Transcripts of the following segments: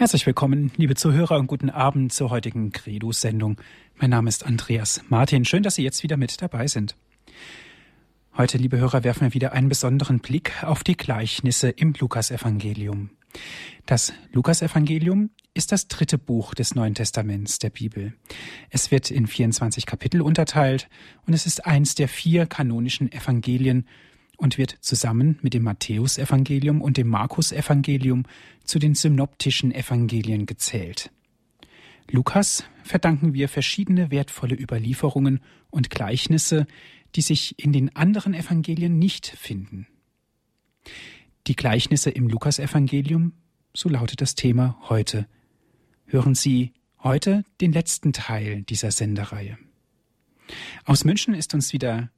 Herzlich willkommen, liebe Zuhörer, und guten Abend zur heutigen Credo-Sendung. Mein Name ist Andreas Martin. Schön, dass Sie jetzt wieder mit dabei sind. Heute, liebe Hörer, werfen wir wieder einen besonderen Blick auf die Gleichnisse im Lukasevangelium. Das Lukasevangelium ist das dritte Buch des Neuen Testaments der Bibel. Es wird in 24 Kapitel unterteilt und es ist eins der vier kanonischen Evangelien und wird zusammen mit dem Matthäusevangelium und dem Markusevangelium zu den synoptischen Evangelien gezählt. Lukas verdanken wir verschiedene wertvolle Überlieferungen und Gleichnisse, die sich in den anderen Evangelien nicht finden. Die Gleichnisse im Lukasevangelium, so lautet das Thema heute. Hören Sie heute den letzten Teil dieser Sendereihe. Aus München ist uns wieder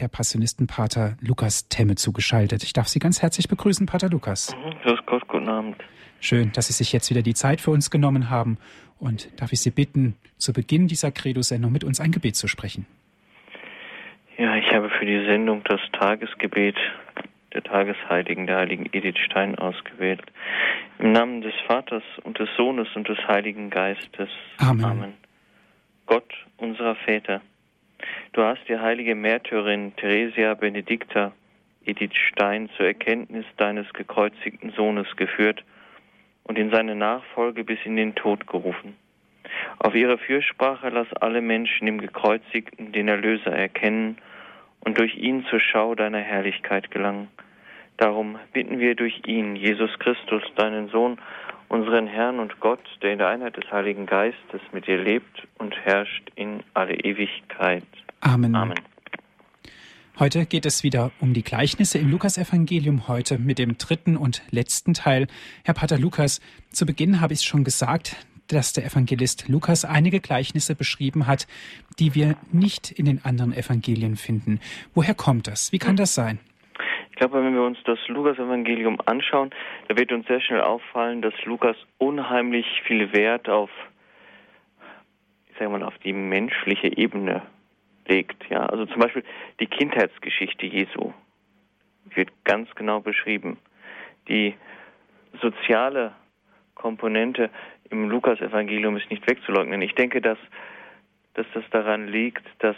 der Passionistenpater Lukas Temme zugeschaltet. Ich darf Sie ganz herzlich begrüßen, Pater Lukas. Mhm, grüß Gott, guten Abend. Schön, dass Sie sich jetzt wieder die Zeit für uns genommen haben. Und darf ich Sie bitten, zu Beginn dieser Credo-Sendung mit uns ein Gebet zu sprechen? Ja, ich habe für die Sendung das Tagesgebet der Tagesheiligen, der heiligen Edith Stein ausgewählt. Im Namen des Vaters und des Sohnes und des Heiligen Geistes. Amen. Amen. Gott, unserer Väter, Du hast die heilige Märtyrin Theresia Benedicta Edith Stein zur Erkenntnis deines gekreuzigten Sohnes geführt und in seine Nachfolge bis in den Tod gerufen. Auf ihre Fürsprache lass alle Menschen im Gekreuzigten den Erlöser erkennen und durch ihn zur Schau deiner Herrlichkeit gelangen. Darum bitten wir durch ihn, Jesus Christus, deinen Sohn, unseren Herrn und Gott, der in der Einheit des Heiligen Geistes mit dir lebt und herrscht in alle Ewigkeit. Amen. Amen. Heute geht es wieder um die Gleichnisse im Lukasevangelium, heute mit dem dritten und letzten Teil. Herr Pater Lukas, zu Beginn habe ich schon gesagt, dass der Evangelist Lukas einige Gleichnisse beschrieben hat, die wir nicht in den anderen Evangelien finden. Woher kommt das? Wie kann das sein? Ich glaube, wenn wir uns das Lukas-Evangelium anschauen, da wird uns sehr schnell auffallen, dass Lukas unheimlich viel Wert auf, ich sage mal, auf die menschliche Ebene legt. Ja, also zum Beispiel die Kindheitsgeschichte Jesu wird ganz genau beschrieben. Die soziale Komponente im Lukas-Evangelium ist nicht wegzuleugnen. Ich denke, dass, dass das daran liegt, dass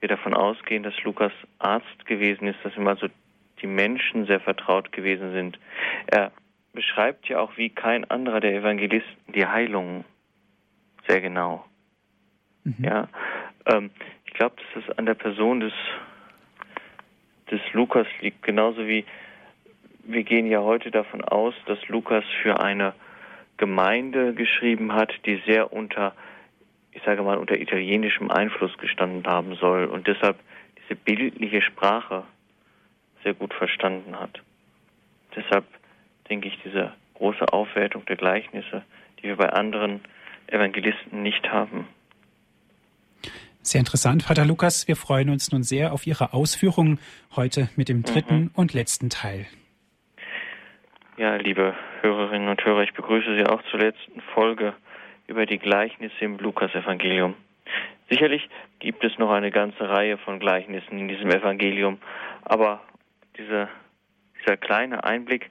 wir davon ausgehen, dass Lukas Arzt gewesen ist, dass ihm also die Menschen sehr vertraut gewesen sind. Er beschreibt ja auch wie kein anderer der Evangelisten die Heilung sehr genau. Mhm. Ja, ähm, ich glaube, dass es an der Person des, des Lukas liegt, genauso wie wir gehen ja heute davon aus, dass Lukas für eine Gemeinde geschrieben hat, die sehr unter, ich sage mal, unter italienischem Einfluss gestanden haben soll und deshalb diese bildliche Sprache sehr gut verstanden hat. Deshalb denke ich, diese große Aufwertung der Gleichnisse, die wir bei anderen Evangelisten nicht haben. Sehr interessant, Vater Lukas. Wir freuen uns nun sehr auf Ihre Ausführungen heute mit dem dritten mhm. und letzten Teil. Ja, liebe Hörerinnen und Hörer, ich begrüße Sie auch zur letzten Folge über die Gleichnisse im Lukasevangelium. Sicherlich gibt es noch eine ganze Reihe von Gleichnissen in diesem Evangelium, aber diese, dieser kleine Einblick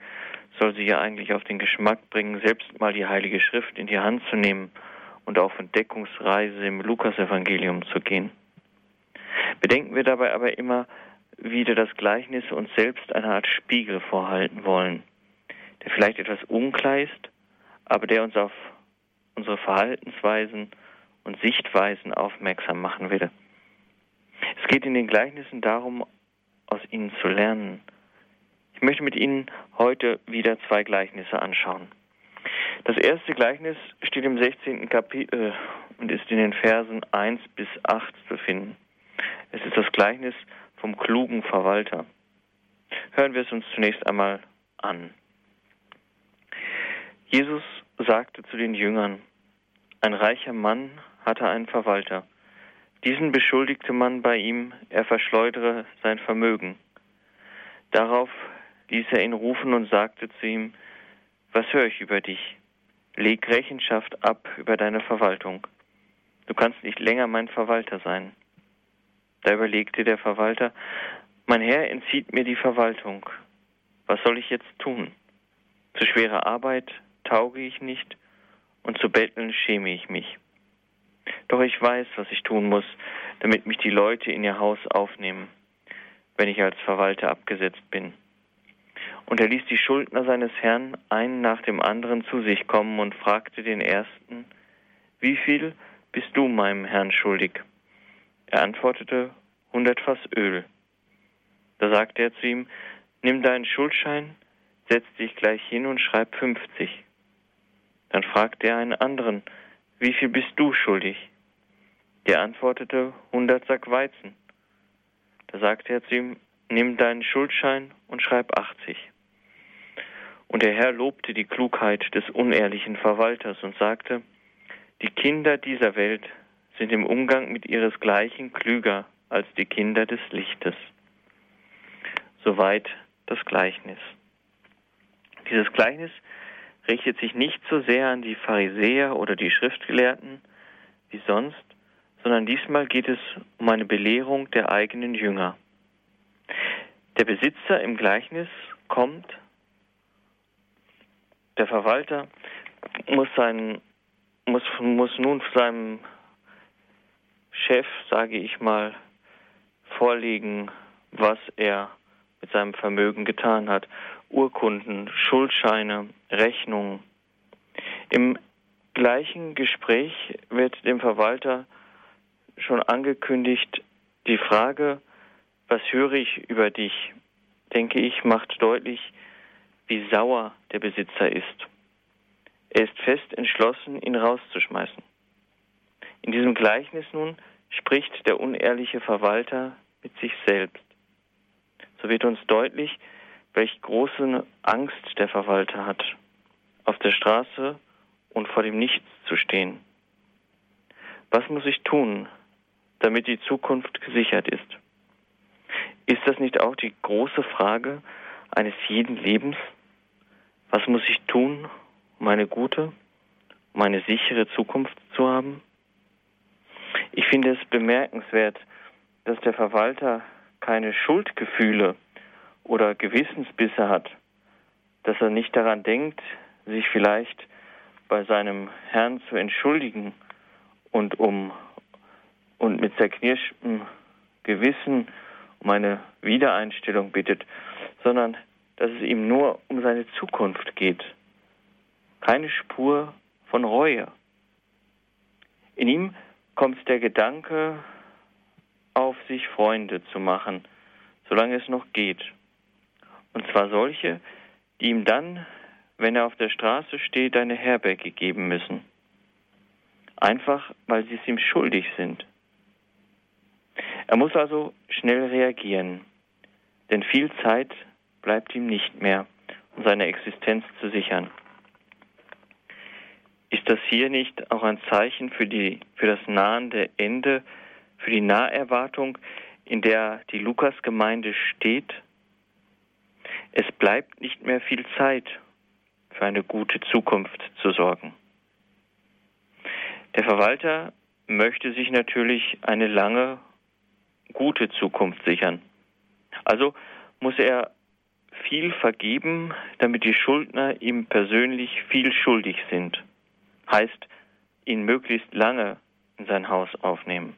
soll Sie ja eigentlich auf den Geschmack bringen, selbst mal die Heilige Schrift in die Hand zu nehmen und auf Entdeckungsreise im Lukasevangelium zu gehen. Bedenken wir dabei aber immer wieder das Gleichnis uns selbst eine Art Spiegel vorhalten wollen, der vielleicht etwas unklar ist, aber der uns auf unsere Verhaltensweisen und Sichtweisen aufmerksam machen will. Es geht in den Gleichnissen darum, aus ihnen zu lernen. Ich möchte mit Ihnen heute wieder zwei Gleichnisse anschauen. Das erste Gleichnis steht im 16. Kapitel und ist in den Versen 1 bis 8 zu finden. Es ist das Gleichnis vom klugen Verwalter. Hören wir es uns zunächst einmal an. Jesus sagte zu den Jüngern, ein reicher Mann hatte einen Verwalter. Diesen beschuldigte man bei ihm, er verschleudere sein Vermögen. Darauf ließ er ihn rufen und sagte zu ihm, was höre ich über dich? Leg Rechenschaft ab über deine Verwaltung. Du kannst nicht länger mein Verwalter sein. Da überlegte der Verwalter, mein Herr entzieht mir die Verwaltung. Was soll ich jetzt tun? Zu schwere Arbeit tauge ich nicht und zu betteln schäme ich mich. Doch ich weiß, was ich tun muss, damit mich die Leute in ihr Haus aufnehmen, wenn ich als Verwalter abgesetzt bin. Und er ließ die Schuldner seines Herrn einen nach dem anderen zu sich kommen und fragte den ersten, wie viel bist du meinem Herrn schuldig? Er antwortete, hundert Fass Öl. Da sagte er zu ihm, nimm deinen Schuldschein, setz dich gleich hin und schreib fünfzig. Dann fragte er einen anderen, wie viel bist du schuldig? Der antwortete, hundert Sack Weizen. Da sagte er zu ihm, nimm deinen Schuldschein und schreib achtzig. Und der Herr lobte die Klugheit des unehrlichen Verwalters und sagte, die Kinder dieser Welt sind im Umgang mit ihresgleichen klüger als die Kinder des Lichtes. Soweit das Gleichnis. Dieses Gleichnis richtet sich nicht so sehr an die Pharisäer oder die Schriftgelehrten wie sonst, sondern diesmal geht es um eine Belehrung der eigenen Jünger. Der Besitzer im Gleichnis kommt, der Verwalter muss, seinen, muss, muss nun seinem Chef, sage ich mal, vorlegen, was er mit seinem Vermögen getan hat. Urkunden, Schuldscheine, Rechnungen. Im gleichen Gespräch wird dem Verwalter schon angekündigt, die Frage, was höre ich über dich, denke ich, macht deutlich, wie sauer der Besitzer ist. Er ist fest entschlossen, ihn rauszuschmeißen. In diesem Gleichnis nun spricht der unehrliche Verwalter mit sich selbst. So wird uns deutlich, welch große Angst der Verwalter hat, auf der Straße und vor dem Nichts zu stehen. Was muss ich tun, damit die Zukunft gesichert ist? Ist das nicht auch die große Frage eines jeden Lebens? Was muss ich tun, um eine gute, um eine sichere Zukunft zu haben? Ich finde es bemerkenswert, dass der Verwalter keine Schuldgefühle oder Gewissensbisse hat, dass er nicht daran denkt, sich vielleicht bei seinem Herrn zu entschuldigen und um und mit zerknirschtem Gewissen um eine Wiedereinstellung bittet, sondern dass es ihm nur um seine Zukunft geht. Keine Spur von Reue. In ihm kommt der Gedanke auf, sich Freunde zu machen, solange es noch geht. Und zwar solche, die ihm dann, wenn er auf der Straße steht, eine Herberge geben müssen. Einfach, weil sie es ihm schuldig sind. Er muss also schnell reagieren, denn viel Zeit bleibt ihm nicht mehr, um seine Existenz zu sichern. Ist das hier nicht auch ein Zeichen für, die, für das nahende Ende, für die Naherwartung, in der die Lukasgemeinde steht? Es bleibt nicht mehr viel Zeit, für eine gute Zukunft zu sorgen. Der Verwalter möchte sich natürlich eine lange, gute Zukunft sichern. Also muss er viel vergeben, damit die Schuldner ihm persönlich viel schuldig sind. Heißt, ihn möglichst lange in sein Haus aufnehmen.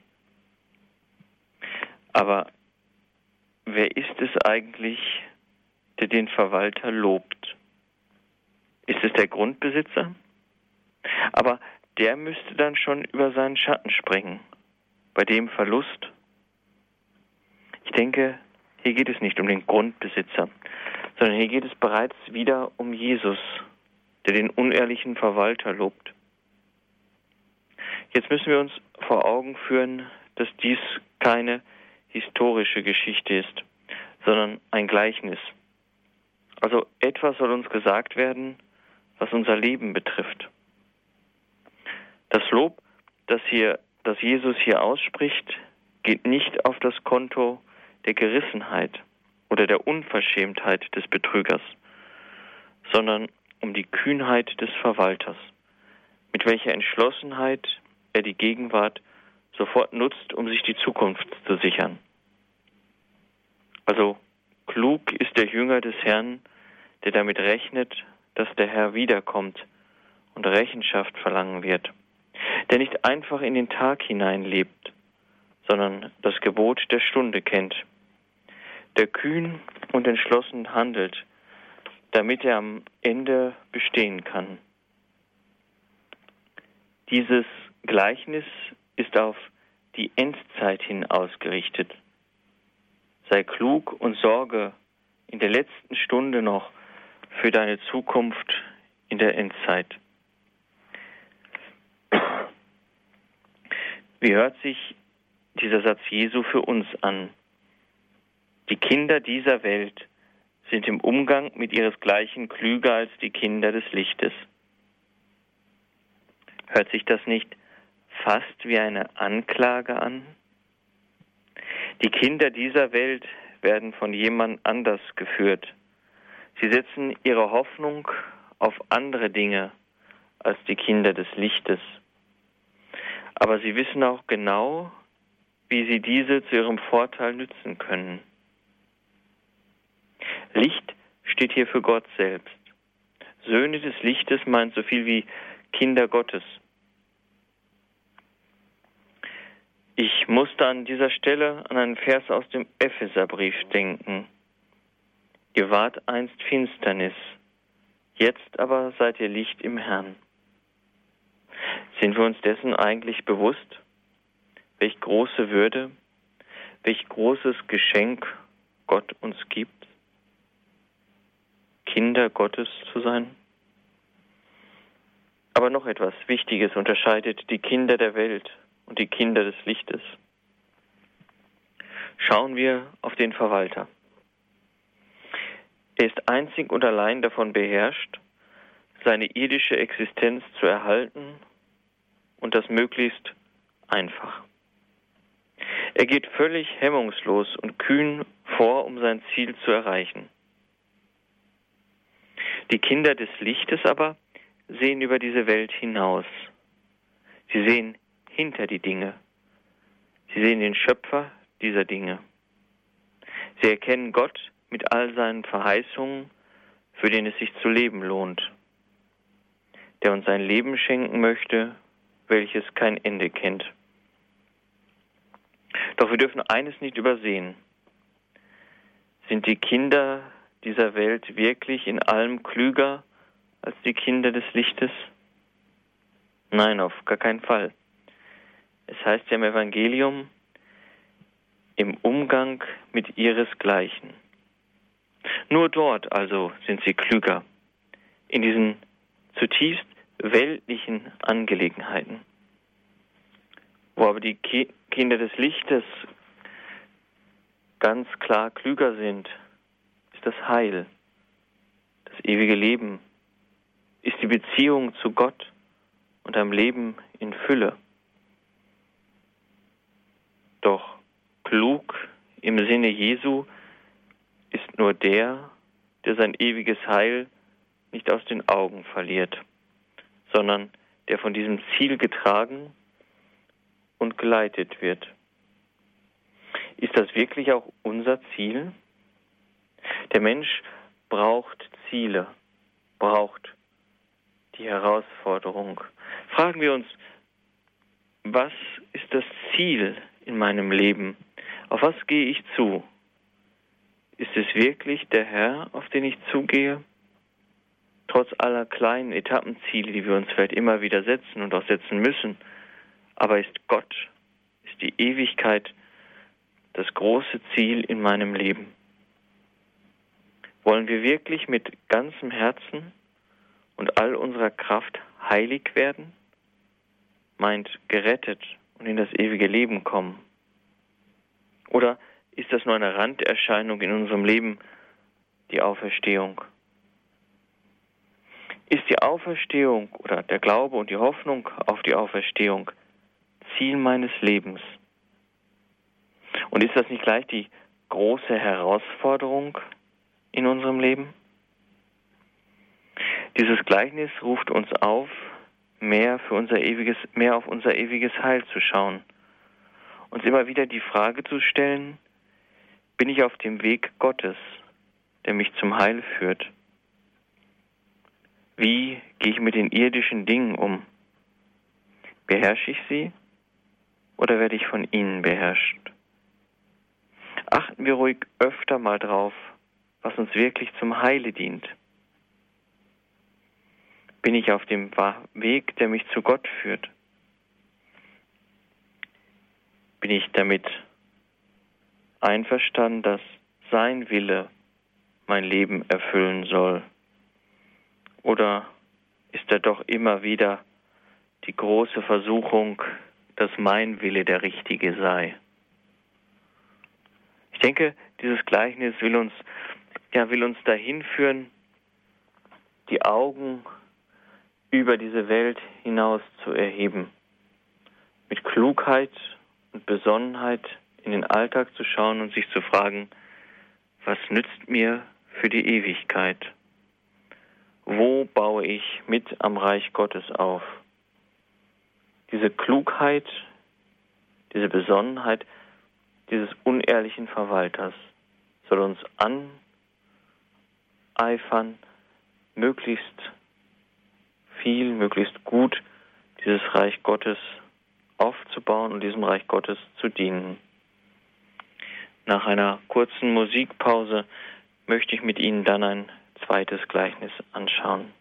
Aber wer ist es eigentlich, der den Verwalter lobt? Ist es der Grundbesitzer? Aber der müsste dann schon über seinen Schatten springen. Bei dem Verlust. Ich denke, hier geht es nicht um den Grundbesitzer, sondern hier geht es bereits wieder um Jesus, der den unehrlichen Verwalter lobt. Jetzt müssen wir uns vor Augen führen, dass dies keine historische Geschichte ist, sondern ein Gleichnis. Also etwas soll uns gesagt werden, was unser Leben betrifft. Das Lob, das hier, das Jesus hier ausspricht, geht nicht auf das Konto der Gerissenheit oder der Unverschämtheit des Betrügers, sondern um die Kühnheit des Verwalters, mit welcher Entschlossenheit er die Gegenwart sofort nutzt, um sich die Zukunft zu sichern. Also klug ist der Jünger des Herrn, der damit rechnet, dass der Herr wiederkommt, und Rechenschaft verlangen wird, der nicht einfach in den Tag hineinlebt, sondern das Gebot der Stunde kennt, der kühn und entschlossen handelt, damit er am Ende bestehen kann. Dieses Gleichnis ist auf die Endzeit hin ausgerichtet. Sei klug und sorge in der letzten Stunde noch für deine Zukunft in der Endzeit. Wie hört sich dieser Satz Jesu für uns an? Die Kinder dieser Welt sind im Umgang mit ihresgleichen klüger als die Kinder des Lichtes. Hört sich das nicht fast wie eine Anklage an? Die Kinder dieser Welt werden von jemand anders geführt. Sie setzen ihre Hoffnung auf andere Dinge als die Kinder des Lichtes. Aber sie wissen auch genau, wie sie diese zu ihrem Vorteil nützen können. Licht steht hier für Gott selbst. Söhne des Lichtes meint so viel wie Kinder Gottes. Ich musste an dieser Stelle an einen Vers aus dem Epheserbrief denken. Ihr wart einst Finsternis, jetzt aber seid ihr Licht im Herrn. Sind wir uns dessen eigentlich bewusst? Welch große Würde, welch großes Geschenk Gott uns gibt, Kinder Gottes zu sein? Aber noch etwas Wichtiges unterscheidet die Kinder der Welt und die Kinder des Lichtes. Schauen wir auf den Verwalter. Er ist einzig und allein davon beherrscht, seine irdische Existenz zu erhalten und das möglichst einfach. Er geht völlig hemmungslos und kühn vor, um sein Ziel zu erreichen. Die Kinder des Lichtes aber sehen über diese Welt hinaus. Sie sehen hinter die Dinge. Sie sehen den Schöpfer dieser Dinge. Sie erkennen Gott mit all seinen Verheißungen, für den es sich zu leben lohnt, der uns ein Leben schenken möchte, welches kein Ende kennt. Doch wir dürfen eines nicht übersehen. Sind die Kinder dieser Welt wirklich in allem klüger als die Kinder des Lichtes? Nein, auf gar keinen Fall. Es heißt ja im Evangelium, im Umgang mit ihresgleichen. Nur dort also sind sie klüger, in diesen zutiefst weltlichen Angelegenheiten. Wo aber die Ki Kinder des Lichtes ganz klar klüger sind, das Heil, das ewige Leben, ist die Beziehung zu Gott und am Leben in Fülle. Doch klug im Sinne Jesu ist nur der, der sein ewiges Heil nicht aus den Augen verliert, sondern der von diesem Ziel getragen und geleitet wird. Ist das wirklich auch unser Ziel? Der Mensch braucht Ziele, braucht die Herausforderung. Fragen wir uns, was ist das Ziel in meinem Leben? Auf was gehe ich zu? Ist es wirklich der Herr, auf den ich zugehe? Trotz aller kleinen Etappenziele, die wir uns vielleicht immer wieder setzen und auch setzen müssen, aber ist Gott, ist die Ewigkeit das große Ziel in meinem Leben? Wollen wir wirklich mit ganzem Herzen und all unserer Kraft heilig werden? Meint gerettet und in das ewige Leben kommen? Oder ist das nur eine Randerscheinung in unserem Leben, die Auferstehung? Ist die Auferstehung oder der Glaube und die Hoffnung auf die Auferstehung Ziel meines Lebens? Und ist das nicht gleich die große Herausforderung in unserem Leben? Dieses Gleichnis ruft uns auf, mehr für unser ewiges, mehr auf unser ewiges Heil zu schauen. Uns immer wieder die Frage zu stellen, bin ich auf dem Weg Gottes, der mich zum Heil führt? Wie gehe ich mit den irdischen Dingen um? Beherrsche ich sie oder werde ich von ihnen beherrscht? Achten wir ruhig öfter mal drauf, was uns wirklich zum Heile dient. Bin ich auf dem Weg, der mich zu Gott führt? Bin ich damit einverstanden, dass sein Wille mein Leben erfüllen soll? Oder ist er doch immer wieder die große Versuchung, dass mein Wille der richtige sei? Ich denke, dieses Gleichnis will uns, ja, will uns dahin führen, die Augen über diese Welt hinaus zu erheben, mit Klugheit und Besonnenheit in den Alltag zu schauen und sich zu fragen, was nützt mir für die Ewigkeit? Wo baue ich mit am Reich Gottes auf? Diese Klugheit, diese Besonnenheit dieses unehrlichen Verwalters soll uns aneifern, möglichst viel, möglichst gut dieses Reich Gottes aufzubauen und diesem Reich Gottes zu dienen. Nach einer kurzen Musikpause möchte ich mit Ihnen dann ein zweites Gleichnis anschauen.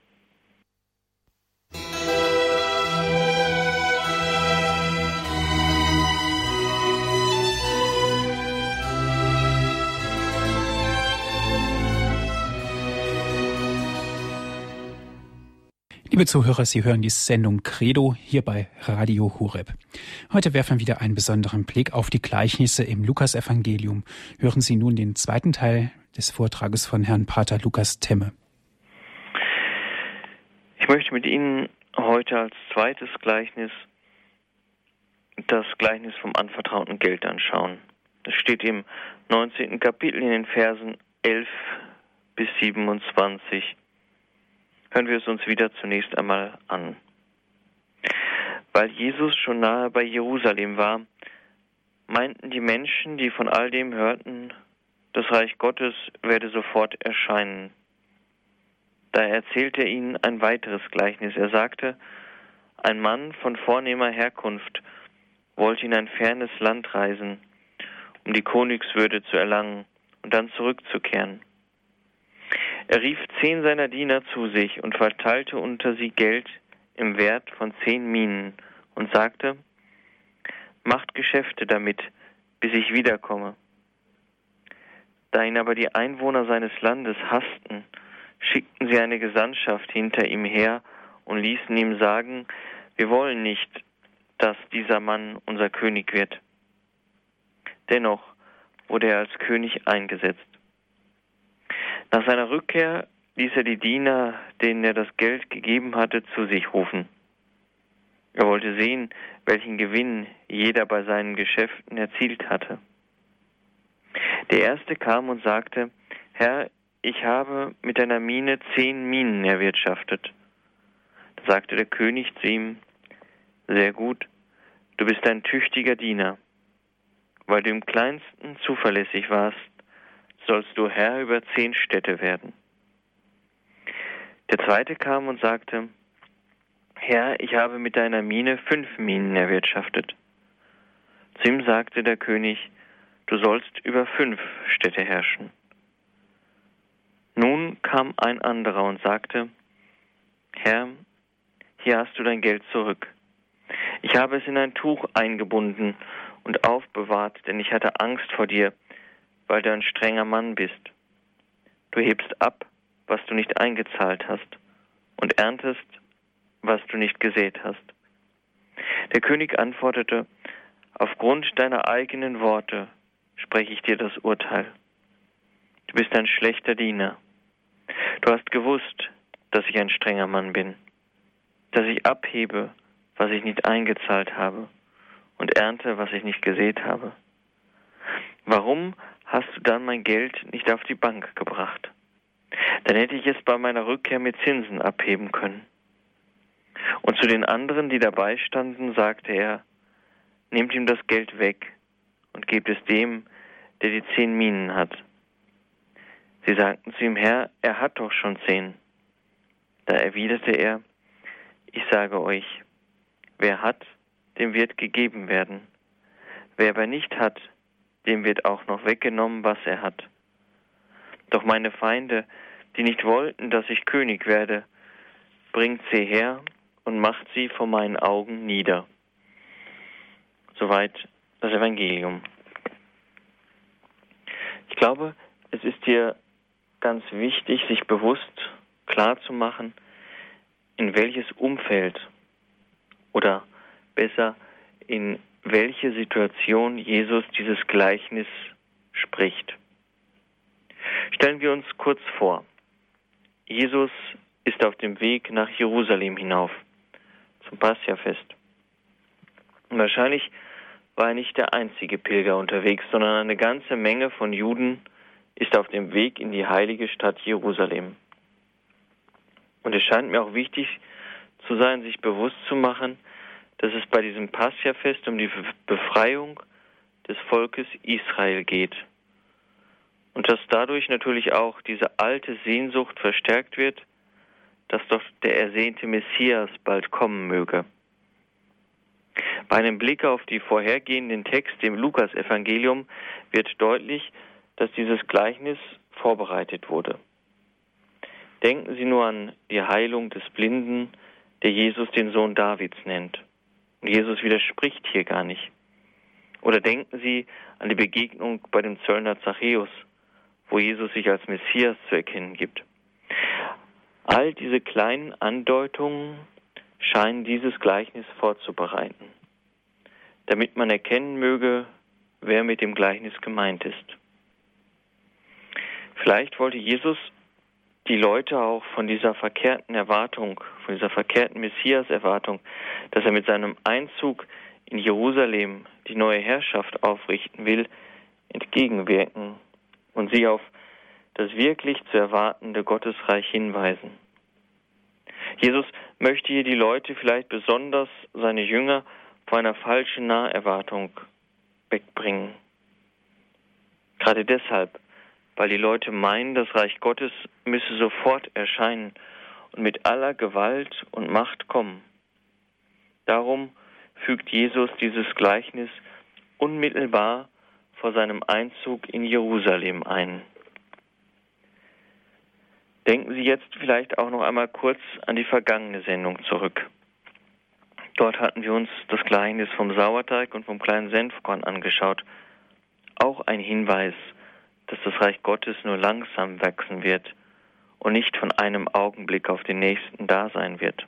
Liebe Zuhörer, Sie hören die Sendung Credo hier bei Radio Hureb. Heute werfen wir wieder einen besonderen Blick auf die Gleichnisse im Lukasevangelium. Hören Sie nun den zweiten Teil des Vortrages von Herrn Pater Lukas Temme. Ich möchte mit Ihnen heute als zweites Gleichnis das Gleichnis vom anvertrauten Geld anschauen. Das steht im 19. Kapitel in den Versen 11 bis 27 hören wir es uns wieder zunächst einmal an. Weil Jesus schon nahe bei Jerusalem war, meinten die Menschen, die von all dem hörten, das Reich Gottes werde sofort erscheinen. Da erzählte er ihnen ein weiteres Gleichnis. Er sagte, ein Mann von vornehmer Herkunft wollte in ein fernes Land reisen, um die Königswürde zu erlangen und dann zurückzukehren. Er rief zehn seiner Diener zu sich und verteilte unter sie Geld im Wert von zehn Minen und sagte, Macht Geschäfte damit, bis ich wiederkomme. Da ihn aber die Einwohner seines Landes hassten, schickten sie eine Gesandtschaft hinter ihm her und ließen ihm sagen, wir wollen nicht, dass dieser Mann unser König wird. Dennoch wurde er als König eingesetzt. Nach seiner Rückkehr ließ er die Diener, denen er das Geld gegeben hatte, zu sich rufen. Er wollte sehen, welchen Gewinn jeder bei seinen Geschäften erzielt hatte. Der erste kam und sagte, Herr, ich habe mit deiner Mine zehn Minen erwirtschaftet. Da sagte der König zu ihm, sehr gut, du bist ein tüchtiger Diener. Weil du im kleinsten zuverlässig warst, sollst du Herr über zehn Städte werden. Der zweite kam und sagte, Herr, ich habe mit deiner Mine fünf Minen erwirtschaftet. Zu ihm sagte der König, du sollst über fünf Städte herrschen. Nun kam ein anderer und sagte, Herr, hier hast du dein Geld zurück. Ich habe es in ein Tuch eingebunden und aufbewahrt, denn ich hatte Angst vor dir, weil du ein strenger Mann bist. Du hebst ab, was du nicht eingezahlt hast, und erntest, was du nicht gesät hast. Der König antwortete, Aufgrund deiner eigenen Worte spreche ich dir das Urteil. Du bist ein schlechter Diener. Du hast gewusst, dass ich ein strenger Mann bin, dass ich abhebe, was ich nicht eingezahlt habe, und ernte, was ich nicht gesät habe. Warum hast du dann mein Geld nicht auf die Bank gebracht? Dann hätte ich es bei meiner Rückkehr mit Zinsen abheben können. Und zu den anderen, die dabei standen, sagte er, nehmt ihm das Geld weg und gebt es dem, der die zehn Minen hat. Sie sagten zu ihm, Herr, er hat doch schon zehn. Da erwiderte er, ich sage euch, wer hat, dem wird gegeben werden. Wer aber nicht hat, dem wird auch noch weggenommen, was er hat. Doch meine Feinde, die nicht wollten, dass ich König werde, bringt sie her und macht sie vor meinen Augen nieder. Soweit das Evangelium. Ich glaube, es ist hier ganz wichtig, sich bewusst klarzumachen, in welches Umfeld oder besser in welche Situation Jesus dieses Gleichnis spricht. Stellen wir uns kurz vor. Jesus ist auf dem Weg nach Jerusalem hinauf zum Passiafest. Wahrscheinlich war er nicht der einzige Pilger unterwegs, sondern eine ganze Menge von Juden ist auf dem Weg in die heilige Stadt Jerusalem. Und es scheint mir auch wichtig zu sein, sich bewusst zu machen, dass es bei diesem Passiafest um die Befreiung des Volkes Israel geht. Und dass dadurch natürlich auch diese alte Sehnsucht verstärkt wird, dass doch der ersehnte Messias bald kommen möge. Bei einem Blick auf die vorhergehenden Texte im Lukasevangelium wird deutlich, dass dieses Gleichnis vorbereitet wurde. Denken Sie nur an die Heilung des Blinden, der Jesus den Sohn Davids nennt. Jesus widerspricht hier gar nicht. Oder denken Sie an die Begegnung bei dem Zöllner Zachäus, wo Jesus sich als Messias zu erkennen gibt. All diese kleinen Andeutungen scheinen dieses Gleichnis vorzubereiten, damit man erkennen möge, wer mit dem Gleichnis gemeint ist. Vielleicht wollte Jesus die Leute auch von dieser verkehrten Erwartung, von dieser verkehrten Messias-Erwartung, dass er mit seinem Einzug in Jerusalem die neue Herrschaft aufrichten will, entgegenwirken und sie auf das wirklich zu erwartende Gottesreich hinweisen. Jesus möchte hier die Leute, vielleicht besonders seine Jünger, vor einer falschen Naherwartung wegbringen. Gerade deshalb weil die Leute meinen, das Reich Gottes müsse sofort erscheinen und mit aller Gewalt und Macht kommen. Darum fügt Jesus dieses Gleichnis unmittelbar vor seinem Einzug in Jerusalem ein. Denken Sie jetzt vielleicht auch noch einmal kurz an die vergangene Sendung zurück. Dort hatten wir uns das Gleichnis vom Sauerteig und vom kleinen Senfkorn angeschaut. Auch ein Hinweis dass das Reich Gottes nur langsam wachsen wird und nicht von einem Augenblick auf den nächsten da sein wird.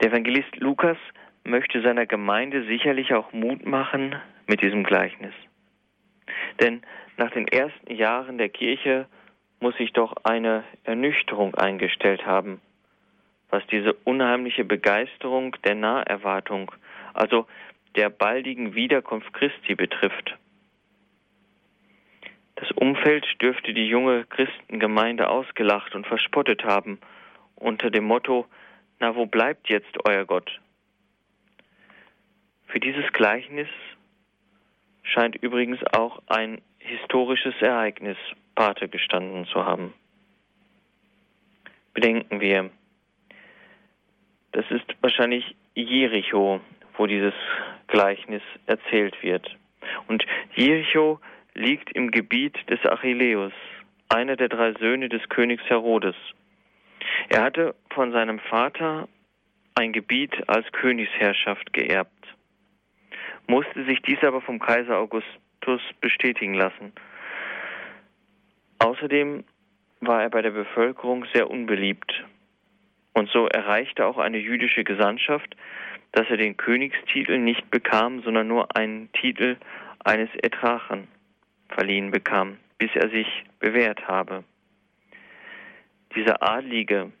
Der Evangelist Lukas möchte seiner Gemeinde sicherlich auch Mut machen mit diesem Gleichnis. Denn nach den ersten Jahren der Kirche muss sich doch eine Ernüchterung eingestellt haben, was diese unheimliche Begeisterung der Naherwartung, also der baldigen Wiederkunft Christi betrifft. Das Umfeld dürfte die junge Christengemeinde ausgelacht und verspottet haben unter dem Motto, na wo bleibt jetzt euer Gott? Für dieses Gleichnis scheint übrigens auch ein historisches Ereignis Pate gestanden zu haben. Bedenken wir, das ist wahrscheinlich Jericho, wo dieses Gleichnis erzählt wird. Und Jericho liegt im Gebiet des Achilleus, einer der drei Söhne des Königs Herodes. Er hatte von seinem Vater ein Gebiet als Königsherrschaft geerbt, musste sich dies aber vom Kaiser Augustus bestätigen lassen. Außerdem war er bei der Bevölkerung sehr unbeliebt. Und so erreichte auch eine jüdische Gesandtschaft, dass er den Königstitel nicht bekam, sondern nur einen Titel eines Etrachen verliehen bekam, bis er sich bewährt habe. Dieser Adlige,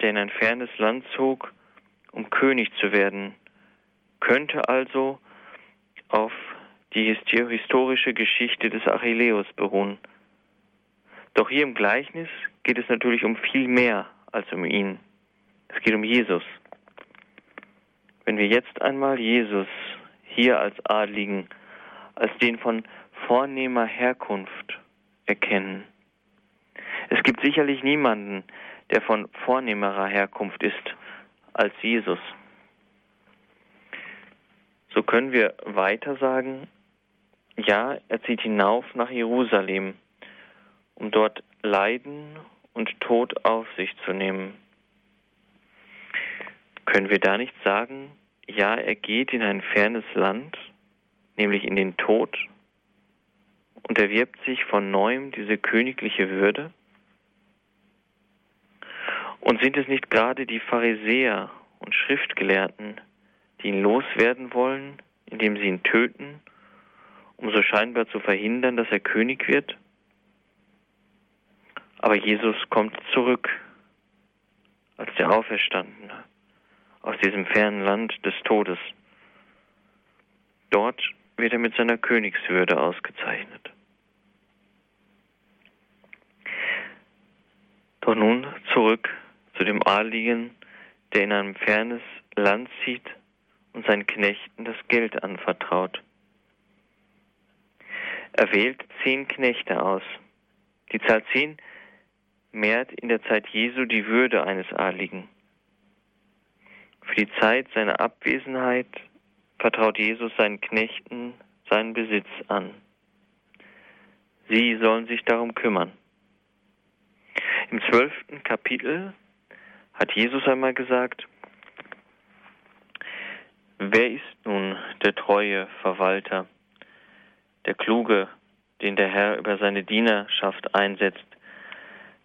der in ein fernes Land zog, um König zu werden, könnte also auf die historische Geschichte des Achilleus beruhen. Doch hier im Gleichnis geht es natürlich um viel mehr als um ihn. Es geht um Jesus. Wenn wir jetzt einmal Jesus hier als Adligen, als den von vornehmer Herkunft erkennen. Es gibt sicherlich niemanden, der von vornehmerer Herkunft ist als Jesus. So können wir weiter sagen, ja, er zieht hinauf nach Jerusalem, um dort Leiden und Tod auf sich zu nehmen. Können wir da nicht sagen, ja, er geht in ein fernes Land, nämlich in den Tod, und erwirbt sich von neuem diese königliche Würde? Und sind es nicht gerade die Pharisäer und Schriftgelehrten, die ihn loswerden wollen, indem sie ihn töten, um so scheinbar zu verhindern, dass er König wird? Aber Jesus kommt zurück als der Auferstandene aus diesem fernen Land des Todes. Dort wird er mit seiner Königswürde ausgezeichnet. Doch nun zurück zu dem Adligen, der in ein fernes Land zieht und seinen Knechten das Geld anvertraut. Er wählt zehn Knechte aus. Die Zahl zehn mehrt in der Zeit Jesu die Würde eines Adligen. Für die Zeit seiner Abwesenheit vertraut Jesus seinen Knechten seinen Besitz an. Sie sollen sich darum kümmern. Im zwölften Kapitel hat Jesus einmal gesagt, wer ist nun der treue Verwalter, der Kluge, den der Herr über seine Dienerschaft einsetzt,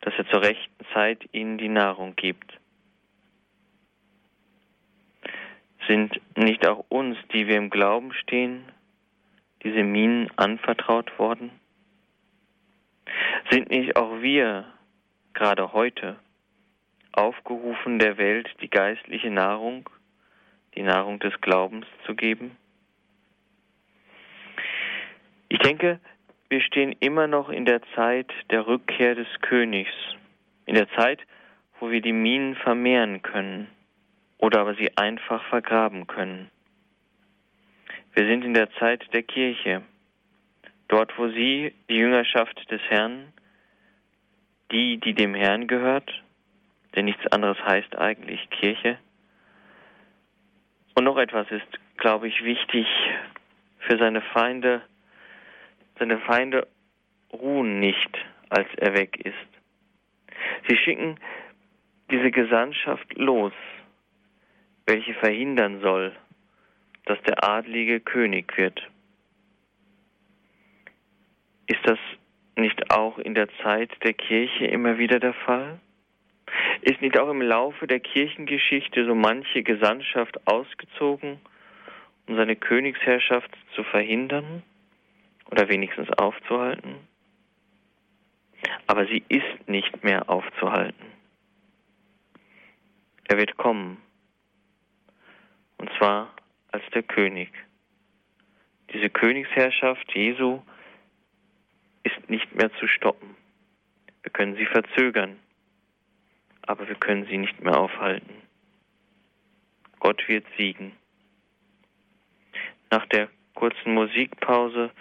dass er zur rechten Zeit ihnen die Nahrung gibt? Sind nicht auch uns, die wir im Glauben stehen, diese Minen anvertraut worden? Sind nicht auch wir gerade heute aufgerufen, der Welt die geistliche Nahrung, die Nahrung des Glaubens zu geben? Ich denke, wir stehen immer noch in der Zeit der Rückkehr des Königs, in der Zeit, wo wir die Minen vermehren können oder aber sie einfach vergraben können. Wir sind in der Zeit der Kirche, dort wo sie, die Jüngerschaft des Herrn, die, die dem Herrn gehört, denn nichts anderes heißt eigentlich Kirche. Und noch etwas ist, glaube ich, wichtig für seine Feinde. Seine Feinde ruhen nicht, als er weg ist. Sie schicken diese Gesandtschaft los welche verhindern soll, dass der Adlige König wird. Ist das nicht auch in der Zeit der Kirche immer wieder der Fall? Ist nicht auch im Laufe der Kirchengeschichte so manche Gesandtschaft ausgezogen, um seine Königsherrschaft zu verhindern oder wenigstens aufzuhalten? Aber sie ist nicht mehr aufzuhalten. Er wird kommen und zwar als der König. Diese Königsherrschaft Jesu ist nicht mehr zu stoppen. Wir können sie verzögern, aber wir können sie nicht mehr aufhalten. Gott wird siegen. Nach der kurzen Musikpause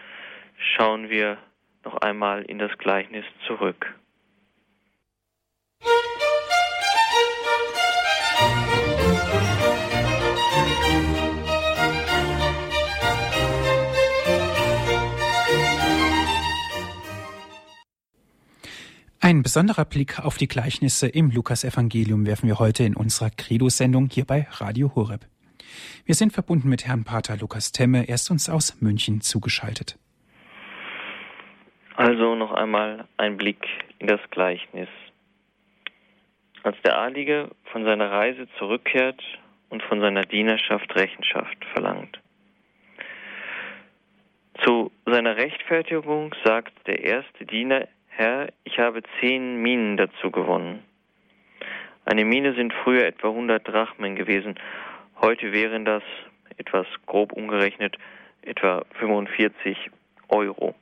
schauen wir noch einmal in das Gleichnis zurück. Ein besonderer Blick auf die Gleichnisse im Lukasevangelium werfen wir heute in unserer Credo-Sendung hier bei Radio Horeb. Wir sind verbunden mit Herrn Pater Lukas Temme, er ist uns aus München zugeschaltet. Also noch einmal ein Blick in das Gleichnis. Als der Adlige von seiner Reise zurückkehrt und von seiner Dienerschaft Rechenschaft verlangt. Zu seiner Rechtfertigung sagt der erste Diener, Herr, ich habe zehn Minen dazu gewonnen. Eine Mine sind früher etwa 100 Drachmen gewesen. Heute wären das, etwas grob umgerechnet, etwa 45 Euro.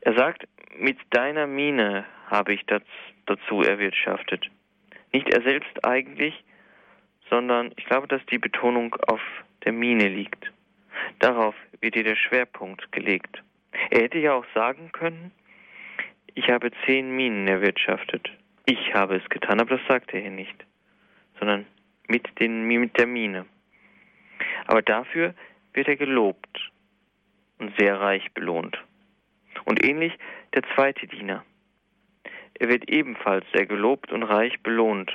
Er sagt, mit deiner Mine habe ich das dazu erwirtschaftet. Nicht er selbst eigentlich, sondern ich glaube, dass die Betonung auf der Mine liegt. Darauf wird hier der Schwerpunkt gelegt. Er hätte ja auch sagen können, ich habe zehn Minen erwirtschaftet. ich habe es getan, aber das sagt er hier nicht, sondern mit, den, mit der Miene. Aber dafür wird er gelobt und sehr reich belohnt. Und ähnlich der zweite Diener. Er wird ebenfalls sehr gelobt und reich belohnt,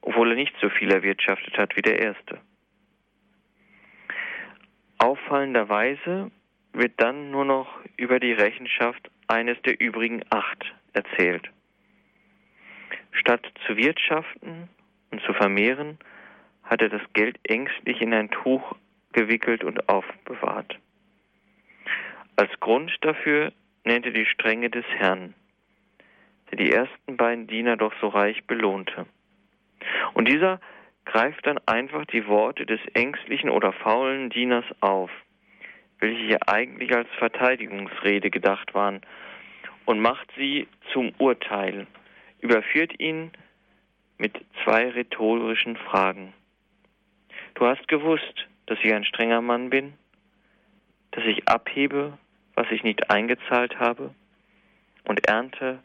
obwohl er nicht so viel erwirtschaftet hat wie der erste. Auffallenderweise wird dann nur noch über die Rechenschaft eines der übrigen acht erzählt. Statt zu wirtschaften und zu vermehren, hat er das Geld ängstlich in ein Tuch gewickelt und aufbewahrt. Als Grund dafür nennt er die Strenge des Herrn, der die ersten beiden Diener doch so reich belohnte. Und dieser greift dann einfach die Worte des ängstlichen oder faulen Dieners auf, welche eigentlich als Verteidigungsrede gedacht waren, und macht sie zum Urteil, überführt ihn mit zwei rhetorischen Fragen. Du hast gewusst, dass ich ein strenger Mann bin, dass ich abhebe, was ich nicht eingezahlt habe, und ernte,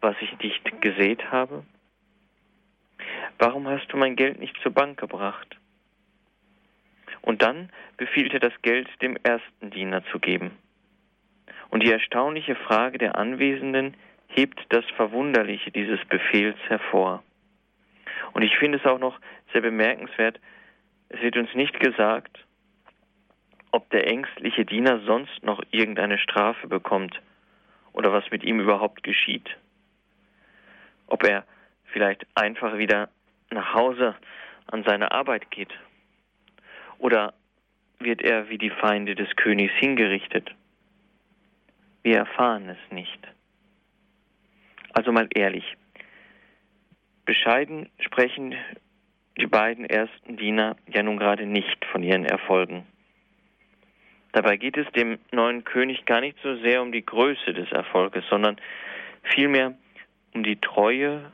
was ich nicht gesät habe? Warum hast du mein Geld nicht zur Bank gebracht? Und dann befiehlt er das Geld dem ersten Diener zu geben. Und die erstaunliche Frage der Anwesenden hebt das Verwunderliche dieses Befehls hervor. Und ich finde es auch noch sehr bemerkenswert, es wird uns nicht gesagt, ob der ängstliche Diener sonst noch irgendeine Strafe bekommt oder was mit ihm überhaupt geschieht. Ob er vielleicht einfach wieder nach Hause an seine Arbeit geht oder wird er wie die Feinde des Königs hingerichtet? Wir erfahren es nicht. Also mal ehrlich. Bescheiden sprechen die beiden ersten Diener ja nun gerade nicht von ihren Erfolgen. Dabei geht es dem neuen König gar nicht so sehr um die Größe des Erfolges, sondern vielmehr um die Treue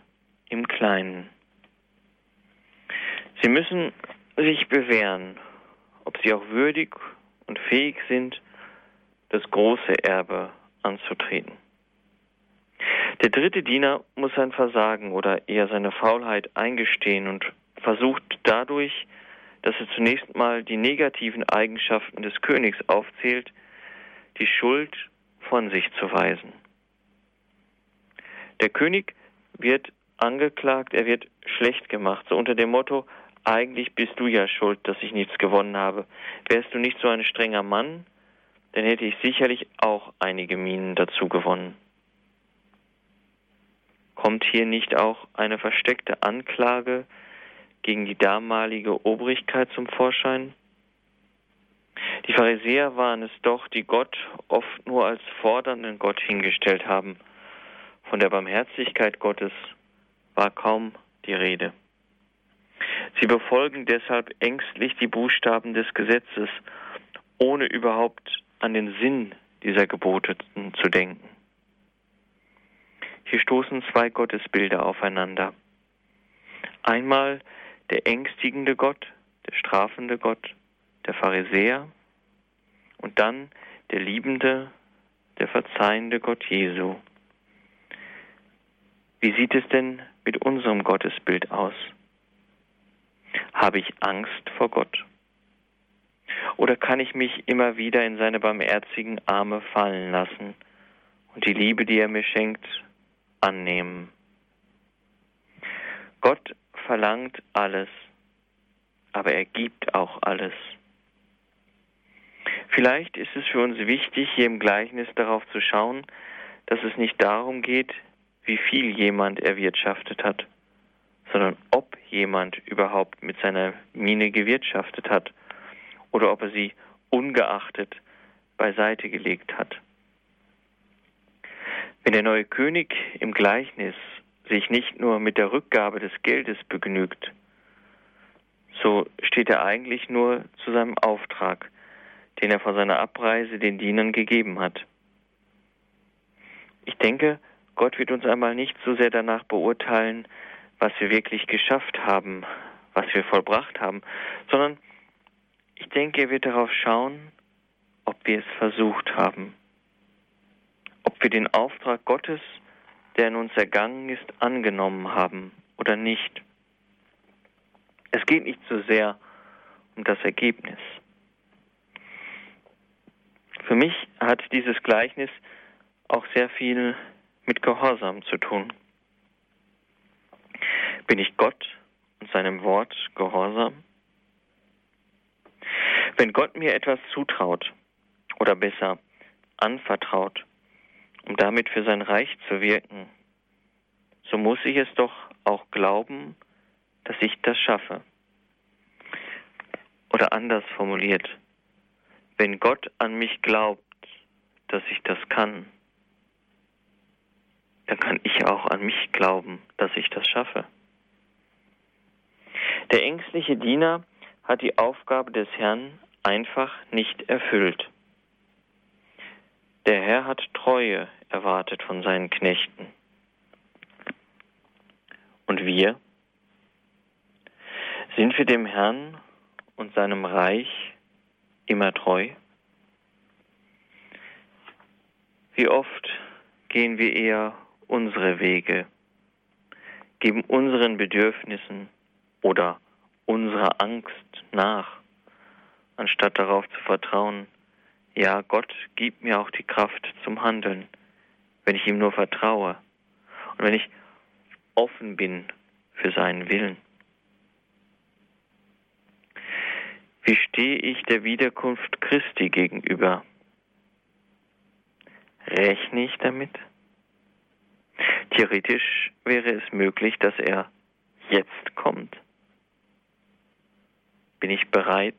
im Kleinen. Sie müssen sich bewähren, ob sie auch würdig und fähig sind, das große Erbe anzutreten. Der dritte Diener muss sein Versagen oder eher seine Faulheit eingestehen und versucht dadurch, dass er zunächst mal die negativen Eigenschaften des Königs aufzählt, die Schuld von sich zu weisen. Der König wird angeklagt, er wird schlecht gemacht, so unter dem Motto, eigentlich bist du ja schuld, dass ich nichts gewonnen habe. Wärst du nicht so ein strenger Mann, dann hätte ich sicherlich auch einige Minen dazu gewonnen. Kommt hier nicht auch eine versteckte Anklage gegen die damalige Obrigkeit zum Vorschein? Die Pharisäer waren es doch, die Gott oft nur als fordernden Gott hingestellt haben. Von der Barmherzigkeit Gottes war kaum die Rede. Sie befolgen deshalb ängstlich die Buchstaben des Gesetzes, ohne überhaupt an den Sinn dieser Gebote zu denken. Hier stoßen zwei Gottesbilder aufeinander. Einmal der ängstigende Gott, der strafende Gott, der Pharisäer und dann der liebende, der verzeihende Gott Jesu. Wie sieht es denn mit unserem Gottesbild aus? Habe ich Angst vor Gott? Oder kann ich mich immer wieder in seine barmherzigen Arme fallen lassen und die Liebe, die er mir schenkt, annehmen? Gott verlangt alles, aber er gibt auch alles. Vielleicht ist es für uns wichtig, hier im Gleichnis darauf zu schauen, dass es nicht darum geht, wie viel jemand erwirtschaftet hat, sondern ob jemand überhaupt mit seiner Mine gewirtschaftet hat oder ob er sie ungeachtet beiseite gelegt hat. Wenn der neue König im Gleichnis sich nicht nur mit der Rückgabe des Geldes begnügt, so steht er eigentlich nur zu seinem Auftrag, den er vor seiner Abreise den Dienern gegeben hat. Ich denke, Gott wird uns einmal nicht so sehr danach beurteilen, was wir wirklich geschafft haben, was wir vollbracht haben, sondern ich denke, er wird darauf schauen, ob wir es versucht haben, ob wir den Auftrag Gottes der in uns ergangen ist, angenommen haben oder nicht. Es geht nicht so sehr um das Ergebnis. Für mich hat dieses Gleichnis auch sehr viel mit Gehorsam zu tun. Bin ich Gott und seinem Wort gehorsam? Wenn Gott mir etwas zutraut oder besser anvertraut, um damit für sein Reich zu wirken, so muss ich es doch auch glauben, dass ich das schaffe. Oder anders formuliert, wenn Gott an mich glaubt, dass ich das kann, dann kann ich auch an mich glauben, dass ich das schaffe. Der ängstliche Diener hat die Aufgabe des Herrn einfach nicht erfüllt. Der Herr hat Treue erwartet von seinen Knechten. Und wir? Sind wir dem Herrn und seinem Reich immer treu? Wie oft gehen wir eher unsere Wege, geben unseren Bedürfnissen oder unserer Angst nach, anstatt darauf zu vertrauen, ja, Gott gibt mir auch die Kraft zum Handeln, wenn ich ihm nur vertraue und wenn ich offen bin für seinen Willen. Wie stehe ich der Wiederkunft Christi gegenüber? Rechne ich damit? Theoretisch wäre es möglich, dass er jetzt kommt. Bin ich bereit?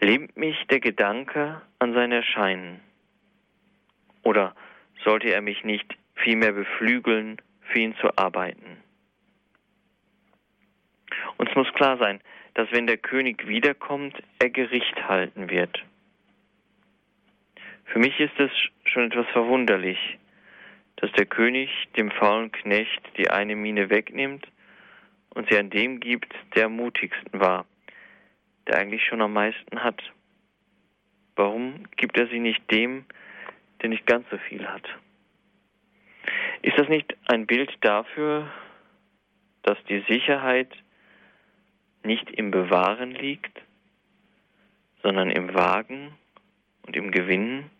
Lähmt mich der Gedanke an sein Erscheinen? Oder sollte er mich nicht vielmehr beflügeln, für ihn zu arbeiten? Uns muss klar sein, dass wenn der König wiederkommt, er Gericht halten wird. Für mich ist es schon etwas verwunderlich, dass der König dem faulen Knecht die eine Mine wegnimmt und sie an dem gibt, der am mutigsten war, der eigentlich schon am meisten hat. Warum gibt er sie nicht dem, der nicht ganz so viel hat? Ist das nicht ein Bild dafür, dass die Sicherheit nicht im Bewahren liegt, sondern im Wagen und im Gewinnen?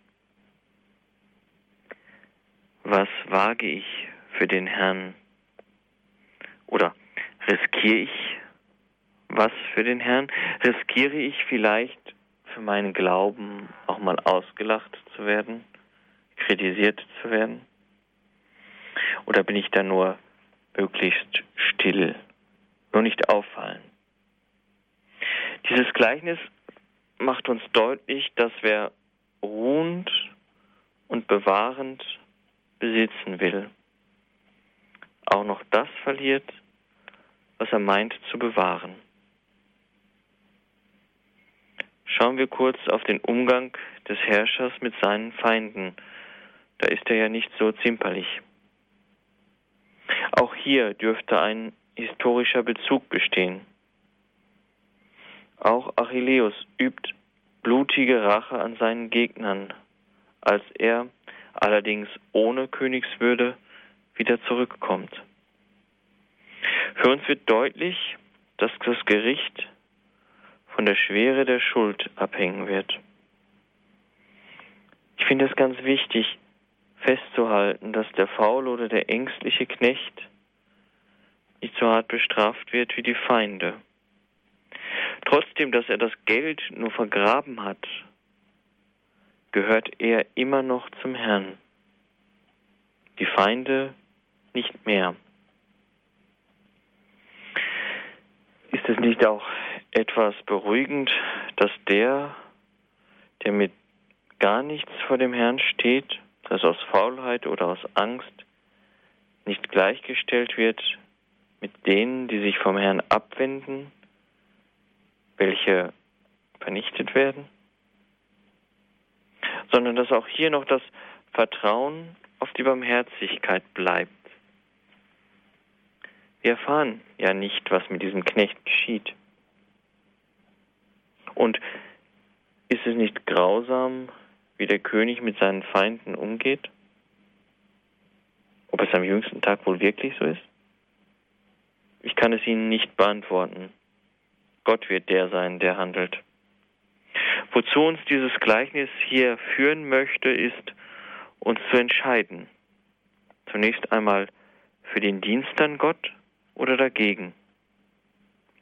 Was wage ich für den Herrn? Oder riskiere ich was für den Herrn? Riskiere ich vielleicht für meinen Glauben auch mal ausgelacht zu werden, kritisiert zu werden? Oder bin ich da nur möglichst still, nur nicht auffallen? Dieses Gleichnis macht uns deutlich, dass wer ruhend und bewahrend besitzen will, auch noch das verliert, was er meint zu bewahren. Schauen wir kurz auf den Umgang des Herrschers mit seinen Feinden. Da ist er ja nicht so zimperlich. Auch hier dürfte ein historischer Bezug bestehen. Auch Achilleus übt blutige Rache an seinen Gegnern, als er, allerdings ohne Königswürde, wieder zurückkommt. Für uns wird deutlich, dass das Gericht von der Schwere der Schuld abhängen wird. Ich finde es ganz wichtig festzuhalten, dass der faule oder der ängstliche Knecht nicht so hart bestraft wird wie die Feinde. Trotzdem, dass er das Geld nur vergraben hat, gehört er immer noch zum Herrn. Die Feinde nicht mehr. Ist es nicht auch etwas beruhigend, dass der, der mit gar nichts vor dem Herrn steht, das aus Faulheit oder aus Angst nicht gleichgestellt wird mit denen, die sich vom Herrn abwenden, welche vernichtet werden, sondern dass auch hier noch das Vertrauen auf die Barmherzigkeit bleibt. Wir erfahren ja nicht, was mit diesem Knecht geschieht. Und ist es nicht grausam, wie der König mit seinen Feinden umgeht? Ob es am jüngsten Tag wohl wirklich so ist? Ich kann es Ihnen nicht beantworten. Gott wird der sein, der handelt. Wozu uns dieses Gleichnis hier führen möchte, ist, uns zu entscheiden. Zunächst einmal für den Dienst an Gott oder dagegen.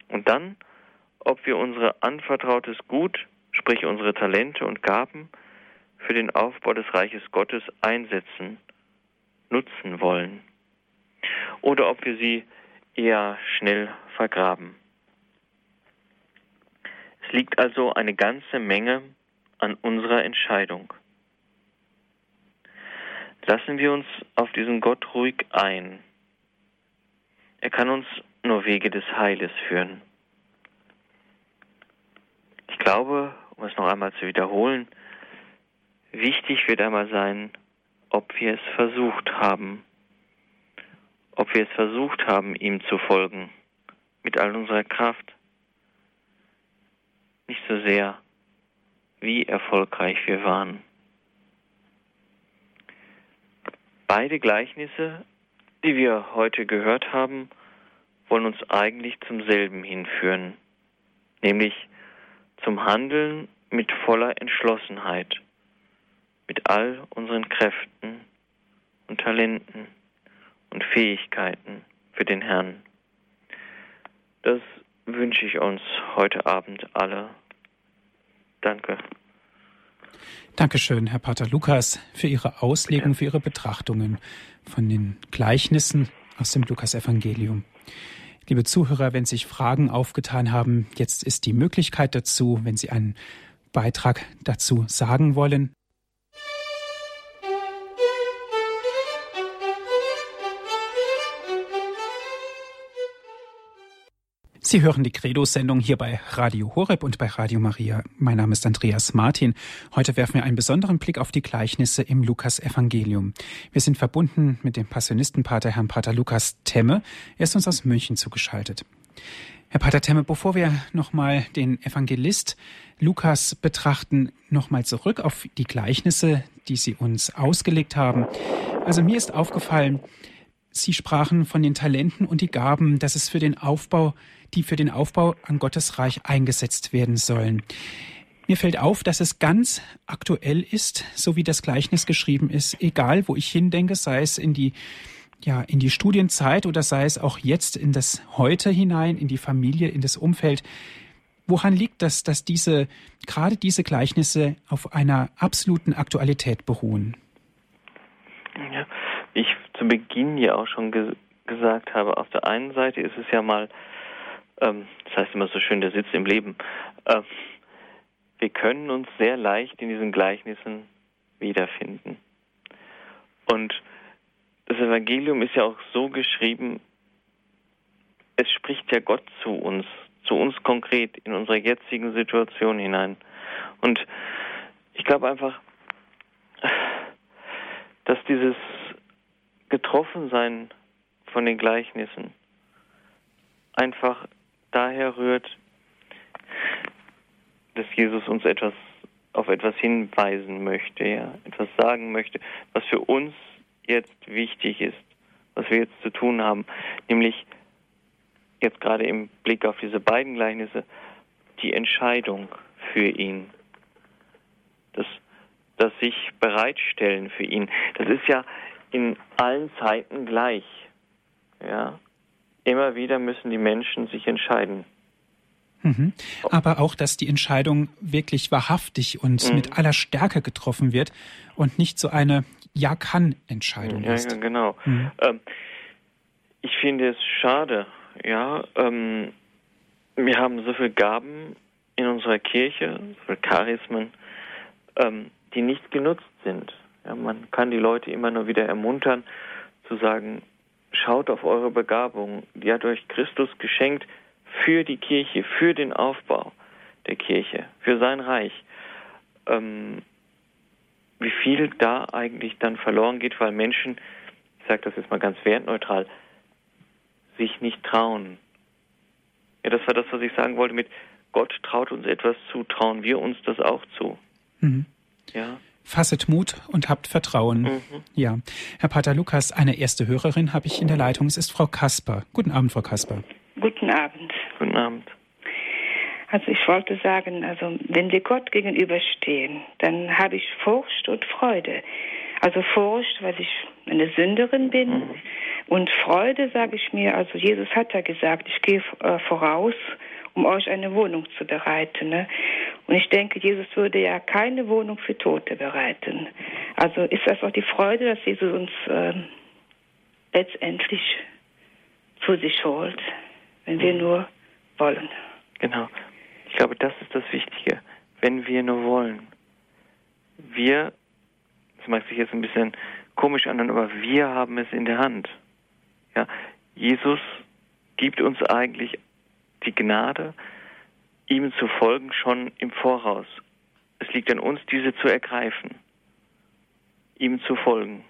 Und dann, ob wir unsere anvertrautes Gut, sprich unsere Talente und Gaben, für den Aufbau des Reiches Gottes einsetzen, nutzen wollen. Oder ob wir sie eher schnell vergraben. Es liegt also eine ganze Menge an unserer Entscheidung. Lassen wir uns auf diesen Gott ruhig ein. Er kann uns nur Wege des Heiles führen. Ich glaube, um es noch einmal zu wiederholen, wichtig wird einmal sein, ob wir es versucht haben ob wir es versucht haben, ihm zu folgen, mit all unserer Kraft. Nicht so sehr, wie erfolgreich wir waren. Beide Gleichnisse, die wir heute gehört haben, wollen uns eigentlich zum selben hinführen, nämlich zum Handeln mit voller Entschlossenheit, mit all unseren Kräften und Talenten und Fähigkeiten für den Herrn. Das wünsche ich uns heute Abend alle. Danke. Dankeschön, Herr Pater Lukas, für Ihre Auslegung, für Ihre Betrachtungen von den Gleichnissen aus dem Lukasevangelium. Liebe Zuhörer, wenn sich Fragen aufgetan haben, jetzt ist die Möglichkeit dazu, wenn Sie einen Beitrag dazu sagen wollen. Sie hören die Credo-Sendung hier bei Radio Horeb und bei Radio Maria. Mein Name ist Andreas Martin. Heute werfen wir einen besonderen Blick auf die Gleichnisse im Lukas-Evangelium. Wir sind verbunden mit dem Passionistenpater Herrn Pater Lukas Temme. Er ist uns aus München zugeschaltet. Herr Pater Temme, bevor wir nochmal den Evangelist Lukas betrachten, nochmal zurück auf die Gleichnisse, die Sie uns ausgelegt haben. Also mir ist aufgefallen, Sie sprachen von den Talenten und die Gaben, dass es für den Aufbau die für den Aufbau an Gottes Reich eingesetzt werden sollen. Mir fällt auf, dass es ganz aktuell ist, so wie das Gleichnis geschrieben ist, egal wo ich hindenke, sei es in die ja, in die Studienzeit oder sei es auch jetzt in das Heute hinein, in die Familie, in das Umfeld. Woran liegt das, dass diese, gerade diese Gleichnisse auf einer absoluten Aktualität beruhen? Ja, ich zu Beginn ja auch schon ge gesagt habe, auf der einen Seite ist es ja mal ähm, das heißt immer so schön, der Sitz im Leben. Äh, wir können uns sehr leicht in diesen Gleichnissen wiederfinden. Und das Evangelium ist ja auch so geschrieben, es spricht ja Gott zu uns, zu uns konkret in unsere jetzigen Situation hinein. Und ich glaube einfach, dass dieses Getroffensein von den Gleichnissen. Einfach daher rührt, dass Jesus uns etwas auf etwas hinweisen möchte, ja, etwas sagen möchte, was für uns jetzt wichtig ist, was wir jetzt zu tun haben, nämlich jetzt gerade im Blick auf diese beiden Gleichnisse die Entscheidung für ihn, das, das sich bereitstellen für ihn. Das ist ja in allen Zeiten gleich, ja. Immer wieder müssen die Menschen sich entscheiden. Mhm. Aber auch, dass die Entscheidung wirklich wahrhaftig und mhm. mit aller Stärke getroffen wird und nicht so eine Ja-Kann-Entscheidung ja, ist. Ja, genau. Mhm. Ähm, ich finde es schade, ja. Ähm, wir haben so viele Gaben in unserer Kirche, so viele Charismen, ähm, die nicht genutzt sind. Ja, man kann die Leute immer nur wieder ermuntern, zu sagen, schaut auf eure Begabung, die hat euch Christus geschenkt für die Kirche, für den Aufbau der Kirche, für sein Reich. Ähm, wie viel da eigentlich dann verloren geht, weil Menschen, ich sage das jetzt mal ganz wertneutral, sich nicht trauen. Ja, das war das, was ich sagen wollte mit Gott traut uns etwas zu, trauen wir uns das auch zu. Mhm. Ja. Fasset Mut und habt Vertrauen. Mhm. Ja. Herr Pater Lukas, eine erste Hörerin habe ich in der Leitung. Es ist Frau Kasper. Guten Abend, Frau Kasper. Guten Abend. Guten Abend. Also ich wollte sagen, also wenn wir Gott gegenüberstehen, dann habe ich Furcht und Freude. Also Furcht, weil ich eine Sünderin bin. Mhm. Und Freude sage ich mir, also Jesus hat ja gesagt, ich gehe äh, voraus um euch eine Wohnung zu bereiten. Ne? Und ich denke, Jesus würde ja keine Wohnung für Tote bereiten. Also ist das auch die Freude, dass Jesus uns äh, letztendlich zu sich holt, wenn wir nur wollen. Genau. Ich glaube, das ist das Wichtige. Wenn wir nur wollen. Wir, das mag sich jetzt ein bisschen komisch an, aber wir haben es in der Hand. Ja, Jesus gibt uns eigentlich die Gnade, ihm zu folgen schon im Voraus. Es liegt an uns, diese zu ergreifen, ihm zu folgen.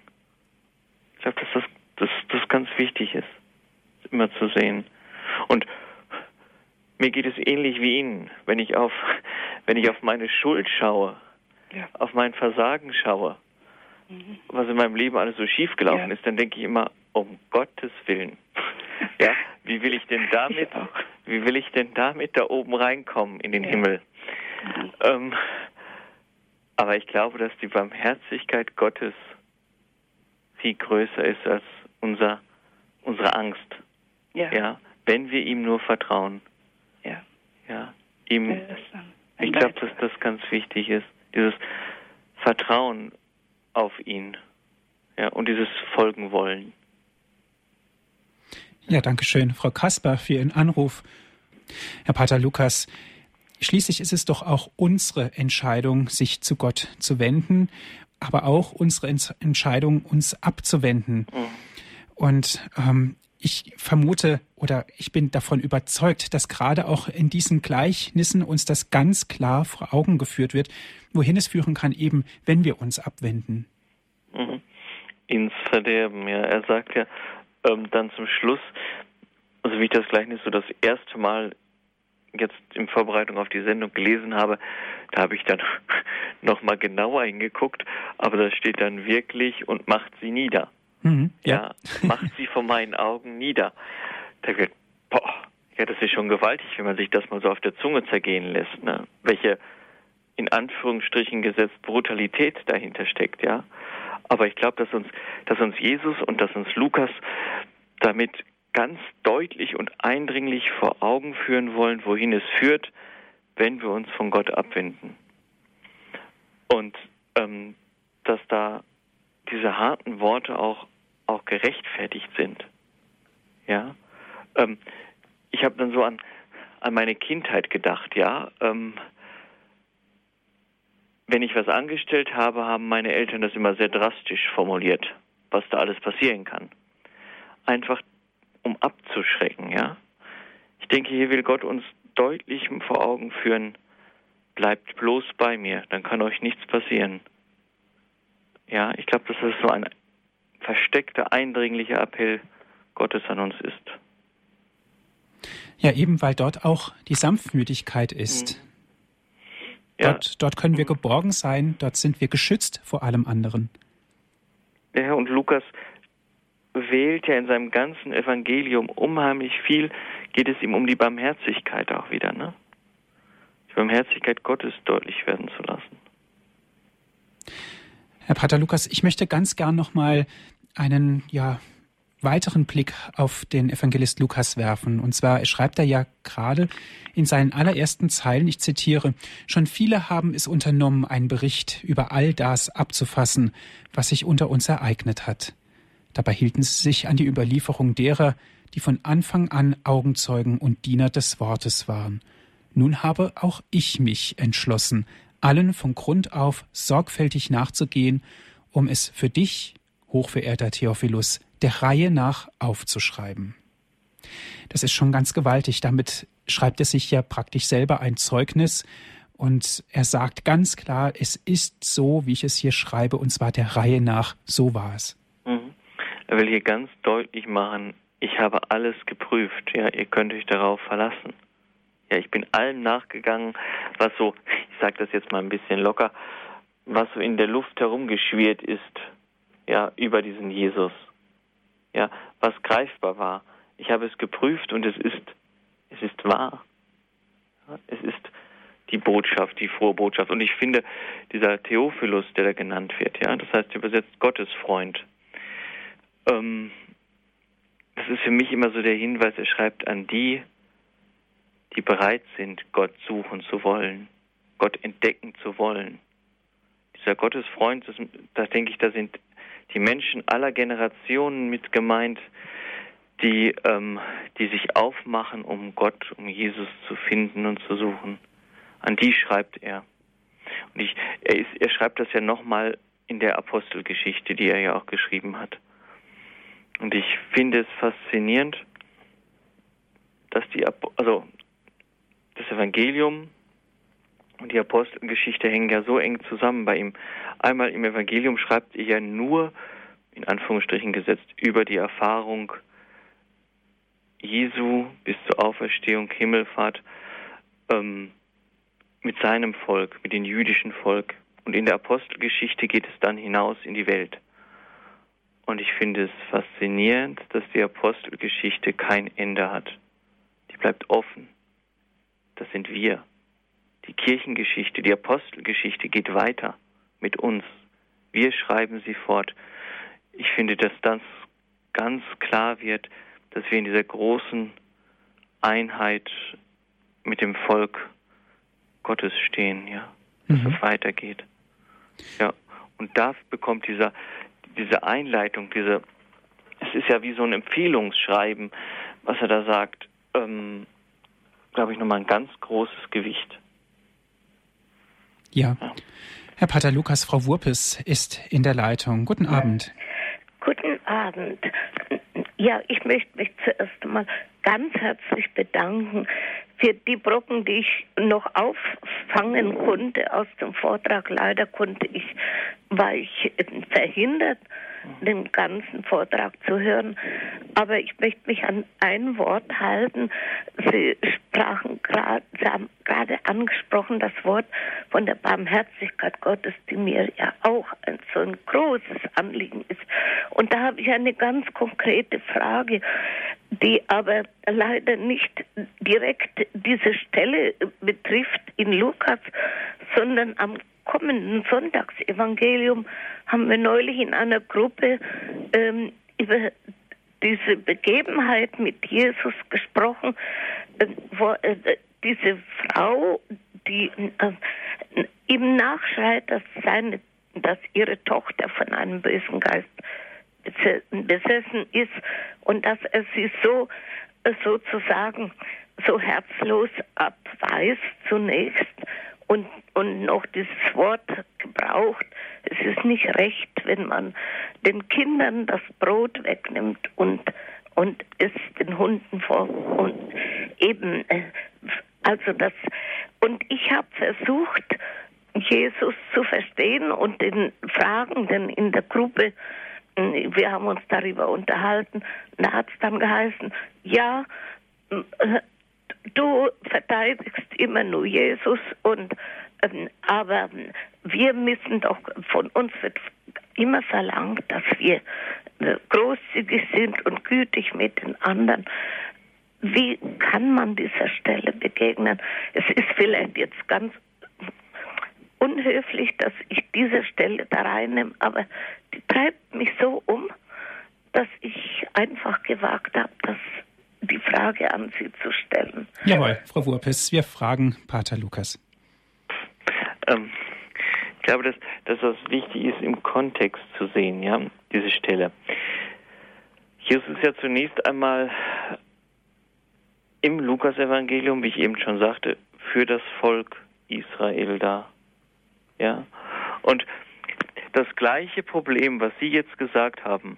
Ich glaube, dass das, das, das ganz wichtig ist, immer zu sehen. Und mir geht es ähnlich wie Ihnen, wenn ich auf, wenn ich auf meine Schuld schaue, ja. auf mein Versagen schaue, mhm. was in meinem Leben alles so schief gelaufen ja. ist, dann denke ich immer, um Gottes Willen. ja, wie will ich denn damit, wie will ich denn damit da oben reinkommen in den ja. Himmel? Mhm. Ähm, aber ich glaube, dass die Barmherzigkeit Gottes viel größer ist als unser, unsere Angst. Ja. ja. Wenn wir ihm nur vertrauen. Ja. Ja. Ihm, ich glaube, dass das ganz wichtig ist. Dieses Vertrauen auf ihn. Ja, und dieses Folgen wollen. Ja, danke schön, Frau Kasper, für Ihren Anruf. Herr Pater Lukas, schließlich ist es doch auch unsere Entscheidung, sich zu Gott zu wenden, aber auch unsere Entscheidung, uns abzuwenden. Mhm. Und ähm, ich vermute oder ich bin davon überzeugt, dass gerade auch in diesen Gleichnissen uns das ganz klar vor Augen geführt wird, wohin es führen kann, eben wenn wir uns abwenden. Mhm. Ins Verderben, ja. Er sagt ja, ähm, dann zum Schluss, also wie ich das Gleichnis so das erste Mal jetzt in Vorbereitung auf die Sendung gelesen habe, da habe ich dann nochmal genauer hingeguckt, aber da steht dann wirklich und macht sie nieder. Mhm, ja. ja. macht sie vor meinen Augen nieder. Da wird, boah, ja, das ist schon gewaltig, wenn man sich das mal so auf der Zunge zergehen lässt, ne? Welche in Anführungsstrichen gesetzt Brutalität dahinter steckt, ja. Aber ich glaube, dass uns, dass uns Jesus und dass uns Lukas damit ganz deutlich und eindringlich vor Augen führen wollen, wohin es führt, wenn wir uns von Gott abwenden. Und ähm, dass da diese harten Worte auch, auch gerechtfertigt sind. Ja, ähm, ich habe dann so an, an meine Kindheit gedacht, ja. Ähm, wenn ich was angestellt habe, haben meine Eltern das immer sehr drastisch formuliert, was da alles passieren kann. Einfach um abzuschrecken, ja. Ich denke, hier will Gott uns deutlich vor Augen führen, bleibt bloß bei mir, dann kann euch nichts passieren. Ja, ich glaube, dass das so ein versteckter, eindringlicher Appell Gottes an uns ist. Ja, eben weil dort auch die Sanftmütigkeit ist. Mhm. Ja. Dort, dort können wir geborgen sein, dort sind wir geschützt vor allem anderen. Ja, und Lukas wählt ja in seinem ganzen Evangelium unheimlich viel, geht es ihm um die Barmherzigkeit auch wieder, ne? Die Barmherzigkeit Gottes deutlich werden zu lassen. Herr Pater Lukas, ich möchte ganz gern nochmal einen, ja, weiteren Blick auf den Evangelist Lukas werfen. Und zwar schreibt er ja gerade in seinen allerersten Zeilen, ich zitiere, schon viele haben es unternommen, einen Bericht über all das abzufassen, was sich unter uns ereignet hat. Dabei hielten sie sich an die Überlieferung derer, die von Anfang an Augenzeugen und Diener des Wortes waren. Nun habe auch ich mich entschlossen, allen von Grund auf sorgfältig nachzugehen, um es für dich, hochverehrter Theophilus, der Reihe nach aufzuschreiben. Das ist schon ganz gewaltig. Damit schreibt er sich ja praktisch selber ein Zeugnis und er sagt ganz klar, es ist so, wie ich es hier schreibe, und zwar der Reihe nach, so war es. Mhm. Er will hier ganz deutlich machen, ich habe alles geprüft, ja, ihr könnt euch darauf verlassen. Ja, ich bin allem nachgegangen, was so, ich sage das jetzt mal ein bisschen locker, was so in der Luft herumgeschwirrt ist, ja, über diesen Jesus. Ja, was greifbar war. Ich habe es geprüft und es ist, es ist wahr. Es ist die Botschaft, die frohe Botschaft. Und ich finde, dieser Theophilus, der da genannt wird, ja, das heißt übersetzt Gottesfreund, ähm, das ist für mich immer so der Hinweis, er schreibt an die, die bereit sind, Gott suchen zu wollen, Gott entdecken zu wollen. Dieser Gottesfreund, da denke ich, da sind die Menschen aller Generationen mit gemeint, die, ähm, die sich aufmachen, um Gott, um Jesus zu finden und zu suchen. An die schreibt er. Und ich, er, ist, er schreibt das ja nochmal in der Apostelgeschichte, die er ja auch geschrieben hat. Und ich finde es faszinierend, dass die, also das Evangelium und die Apostelgeschichte hängen ja so eng zusammen bei ihm. Einmal im Evangelium schreibt er ja nur, in Anführungsstrichen gesetzt, über die Erfahrung Jesu bis zur Auferstehung, Himmelfahrt ähm, mit seinem Volk, mit dem jüdischen Volk. Und in der Apostelgeschichte geht es dann hinaus in die Welt. Und ich finde es faszinierend, dass die Apostelgeschichte kein Ende hat. Die bleibt offen. Das sind wir. Die Kirchengeschichte, die Apostelgeschichte geht weiter mit uns. Wir schreiben sie fort. Ich finde, dass das ganz klar wird, dass wir in dieser großen Einheit mit dem Volk Gottes stehen, ja, dass mhm. es weitergeht. Ja, und da bekommt dieser, diese Einleitung, diese, es ist ja wie so ein Empfehlungsschreiben, was er da sagt, ähm, glaube ich, nochmal ein ganz großes Gewicht. Ja. Herr Pater Lukas, Frau Wurpes ist in der Leitung. Guten Abend. Guten Abend. Ja, ich möchte mich zuerst einmal ganz herzlich bedanken für die Brocken, die ich noch auffangen konnte aus dem Vortrag. Leider konnte ich, war ich verhindert, den ganzen Vortrag zu hören. Aber ich möchte mich an ein Wort halten. Sie sprachen gerade, Sie haben gerade angesprochen das Wort von der Barmherzigkeit Gottes, die mir ja auch ein, so ein großes Anliegen ist. Und da habe ich eine ganz konkrete Frage, die aber leider nicht direkt diese Stelle betrifft in Lukas, sondern am kommenden Sonntagsevangelium haben wir neulich in einer Gruppe ähm, über diese Begebenheit mit Jesus gesprochen, äh, wo äh, diese Frau, die äh, ihm nachschreit, dass, seine, dass ihre Tochter von einem bösen Geist besessen ist und dass er sie so äh, sozusagen so herzlos abweist zunächst und, und noch dieses Wort gebraucht. Es ist nicht recht, wenn man den Kindern das Brot wegnimmt und, und es den Hunden vor und eben, äh, also das, und ich habe versucht, Jesus zu verstehen und den Fragenden in der Gruppe, äh, wir haben uns darüber unterhalten, da hat es dann geheißen, ja, äh, du verteidigst immer nur Jesus und ähm, aber wir müssen doch von uns wird immer verlangt, dass wir äh, großzügig sind und gütig mit den anderen. Wie kann man dieser Stelle begegnen? Es ist vielleicht jetzt ganz unhöflich, dass ich diese Stelle da reinnehme, aber die treibt mich so um, dass ich einfach gewagt habe, das die Frage an Sie zu stellen. Jawohl, Frau Wurpes, wir fragen Pater Lukas. Ähm, ich glaube, dass, dass das wichtig ist, im Kontext zu sehen, ja, diese Stelle. Jesus ist ja zunächst einmal im Lukasevangelium, wie ich eben schon sagte, für das Volk Israel da. Ja. Und das gleiche Problem, was Sie jetzt gesagt haben,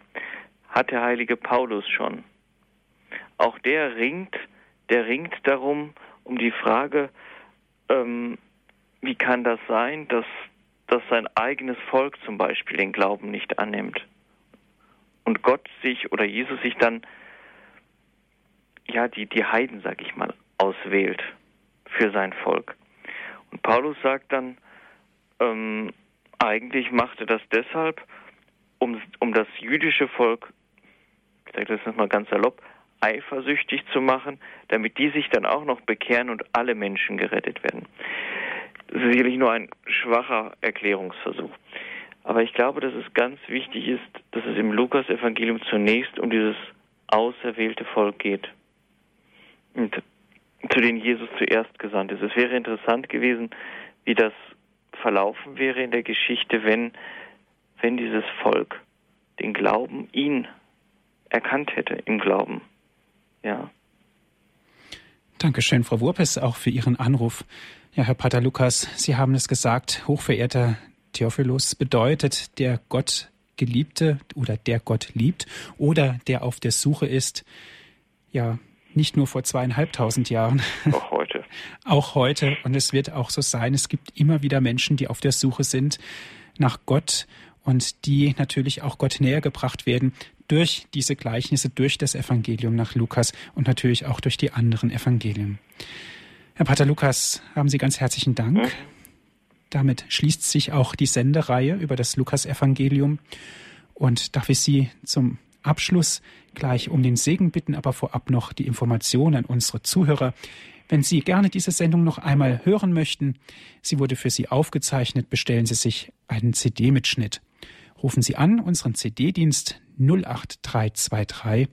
hat der heilige Paulus schon auch der ringt, der ringt darum, um die Frage, ähm, wie kann das sein, dass, dass sein eigenes Volk zum Beispiel den Glauben nicht annimmt und Gott sich oder Jesus sich dann ja die, die Heiden, sag ich mal, auswählt für sein Volk. Und Paulus sagt dann, ähm, eigentlich machte das deshalb, um, um das jüdische Volk, ich sage das mal ganz salopp, eifersüchtig zu machen, damit die sich dann auch noch bekehren und alle Menschen gerettet werden. Das ist sicherlich nur ein schwacher Erklärungsversuch. Aber ich glaube, dass es ganz wichtig ist, dass es im Lukas-Evangelium zunächst um dieses auserwählte Volk geht. Und zu denen Jesus zuerst gesandt ist. Es wäre interessant gewesen, wie das verlaufen wäre in der Geschichte, wenn, wenn dieses Volk den Glauben ihn erkannt hätte im Glauben. Ja. Dankeschön, Frau Wurpes, auch für Ihren Anruf. Ja, Herr Pater Lukas, Sie haben es gesagt, hochverehrter Theophilus bedeutet der Gott Geliebte oder der Gott liebt oder der auf der Suche ist. Ja, nicht nur vor zweieinhalbtausend Jahren. Auch heute. auch heute. Und es wird auch so sein. Es gibt immer wieder Menschen, die auf der Suche sind nach Gott und die natürlich auch Gott näher gebracht werden durch diese Gleichnisse, durch das Evangelium nach Lukas und natürlich auch durch die anderen Evangelien. Herr Pater Lukas, haben Sie ganz herzlichen Dank. Mhm. Damit schließt sich auch die Sendereihe über das Lukas-Evangelium. Und darf ich Sie zum Abschluss gleich um den Segen bitten, aber vorab noch die Information an unsere Zuhörer. Wenn Sie gerne diese Sendung noch einmal hören möchten, sie wurde für Sie aufgezeichnet, bestellen Sie sich einen CD-Mitschnitt. Rufen Sie an unseren CD-Dienst 08323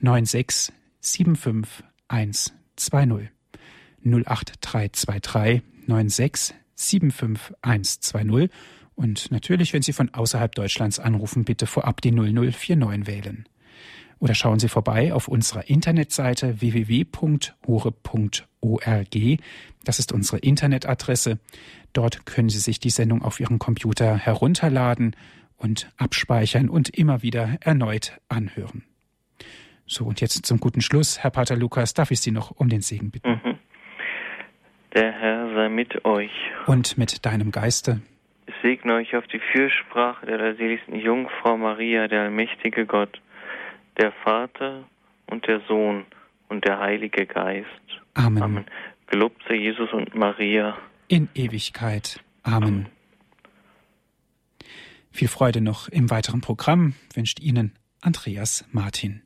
96 75 120. 08323 96 75120 und natürlich, wenn Sie von außerhalb Deutschlands anrufen, bitte vorab die 0049 wählen. Oder schauen Sie vorbei auf unserer Internetseite www.hure.org. Das ist unsere Internetadresse. Dort können Sie sich die Sendung auf Ihrem Computer herunterladen und abspeichern und immer wieder erneut anhören. So, und jetzt zum guten Schluss, Herr Pater Lukas, darf ich Sie noch um den Segen bitten. Mhm. Der Herr sei mit euch. Und mit deinem Geiste. Ich segne euch auf die Fürsprache der allerseligsten Jungfrau Maria, der allmächtige Gott, der Vater und der Sohn und der Heilige Geist. Amen. Amen. Gelobt sei Jesus und Maria. In Ewigkeit. Amen. Amen. Viel Freude noch im weiteren Programm wünscht Ihnen Andreas Martin.